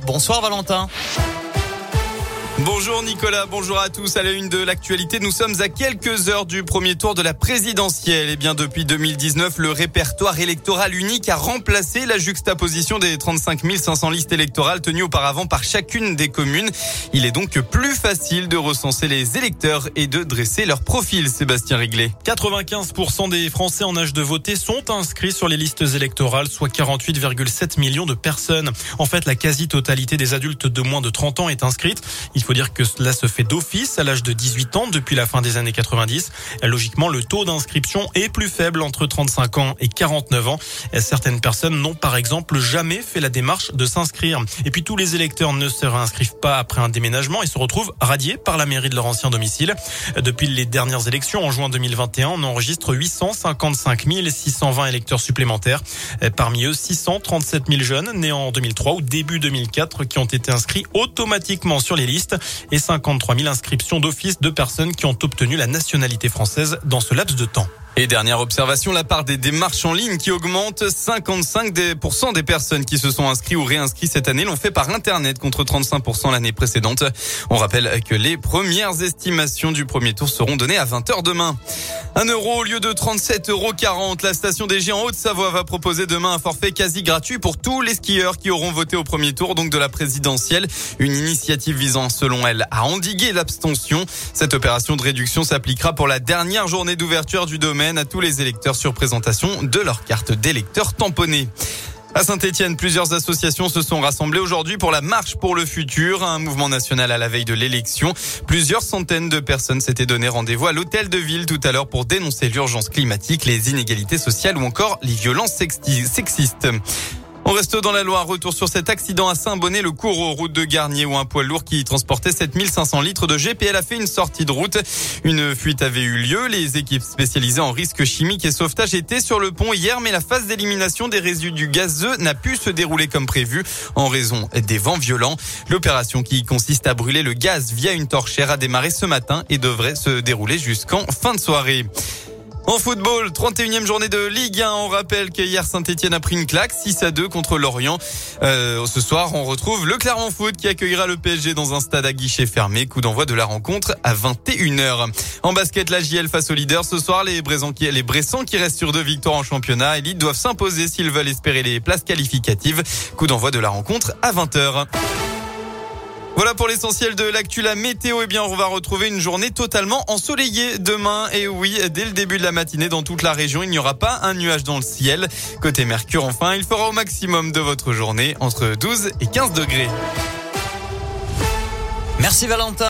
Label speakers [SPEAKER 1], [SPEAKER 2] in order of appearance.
[SPEAKER 1] 8h. Bonsoir Valentin.
[SPEAKER 2] Bonjour Nicolas, bonjour à tous. À la une de l'actualité, nous sommes à quelques heures du premier tour de la présidentielle. Et bien depuis 2019, le répertoire électoral unique a remplacé la juxtaposition des 35 500 listes électorales tenues auparavant par chacune des communes. Il est donc plus facile de recenser les électeurs et de dresser leur profil, Sébastien Riglet.
[SPEAKER 3] 95% des Français en âge de voter sont inscrits sur les listes électorales, soit 48,7 millions de personnes. En fait, la quasi-totalité des adultes de moins de 30 ans est inscrite. Dire que cela se fait d'office à l'âge de 18 ans depuis la fin des années 90. Logiquement, le taux d'inscription est plus faible entre 35 ans et 49 ans. Certaines personnes n'ont par exemple jamais fait la démarche de s'inscrire. Et puis tous les électeurs ne se réinscrivent pas après un déménagement et se retrouvent radiés par la mairie de leur ancien domicile. Depuis les dernières élections en juin 2021, on enregistre 855 620 électeurs supplémentaires. Parmi eux, 637 000 jeunes nés en 2003 ou début 2004 qui ont été inscrits automatiquement sur les listes et 53 000 inscriptions d'office de personnes qui ont obtenu la nationalité française dans ce laps de temps.
[SPEAKER 2] Et dernière observation, la part des démarches en ligne qui augmente. 55% des personnes qui se sont inscrits ou réinscrits cette année l'ont fait par Internet contre 35% l'année précédente. On rappelle que les premières estimations du premier tour seront données à 20h demain. Un euro au lieu de 37,40 euros. La station des Géants Haute-Savoie va proposer demain un forfait quasi gratuit pour tous les skieurs qui auront voté au premier tour, donc de la présidentielle. Une initiative visant, selon elle, à endiguer l'abstention. Cette opération de réduction s'appliquera pour la dernière journée d'ouverture du domaine à tous les électeurs sur présentation de leur carte d'électeur tamponnée. À Saint-Etienne, plusieurs associations se sont rassemblées aujourd'hui pour la marche pour le futur, un mouvement national à la veille de l'élection. Plusieurs centaines de personnes s'étaient donné rendez-vous à l'hôtel de ville tout à l'heure pour dénoncer l'urgence climatique, les inégalités sociales ou encore les violences sexistes. On reste dans la Loire. Retour sur cet accident à Saint-Bonnet, le cours aux routes de Garnier où un poids lourd qui transportait 7500 litres de GPL a fait une sortie de route. Une fuite avait eu lieu. Les équipes spécialisées en risques chimiques et sauvetage étaient sur le pont hier, mais la phase d'élimination des résidus gazeux n'a pu se dérouler comme prévu en raison des vents violents. L'opération qui consiste à brûler le gaz via une torchère a démarré ce matin et devrait se dérouler jusqu'en fin de soirée. En football, 31e journée de Ligue 1. On rappelle qu'hier Saint-Etienne a pris une claque 6 à 2 contre Lorient. Euh, ce soir, on retrouve le Clermont Foot qui accueillera le PSG dans un stade à guichet fermé. Coup d'envoi de la rencontre à 21h. En basket, la JL face au leader. Ce soir, les Bressans qui, restent sur deux victoires en championnat élite doivent s'imposer s'ils veulent espérer les places qualificatives. Coup d'envoi de la rencontre à 20h. Voilà pour l'essentiel de l'actu. La météo, eh bien, on va retrouver une journée totalement ensoleillée demain. Et oui, dès le début de la matinée, dans toute la région, il n'y aura pas un nuage dans le ciel. Côté Mercure, enfin, il fera au maximum de votre journée entre 12 et 15 degrés.
[SPEAKER 1] Merci Valentin.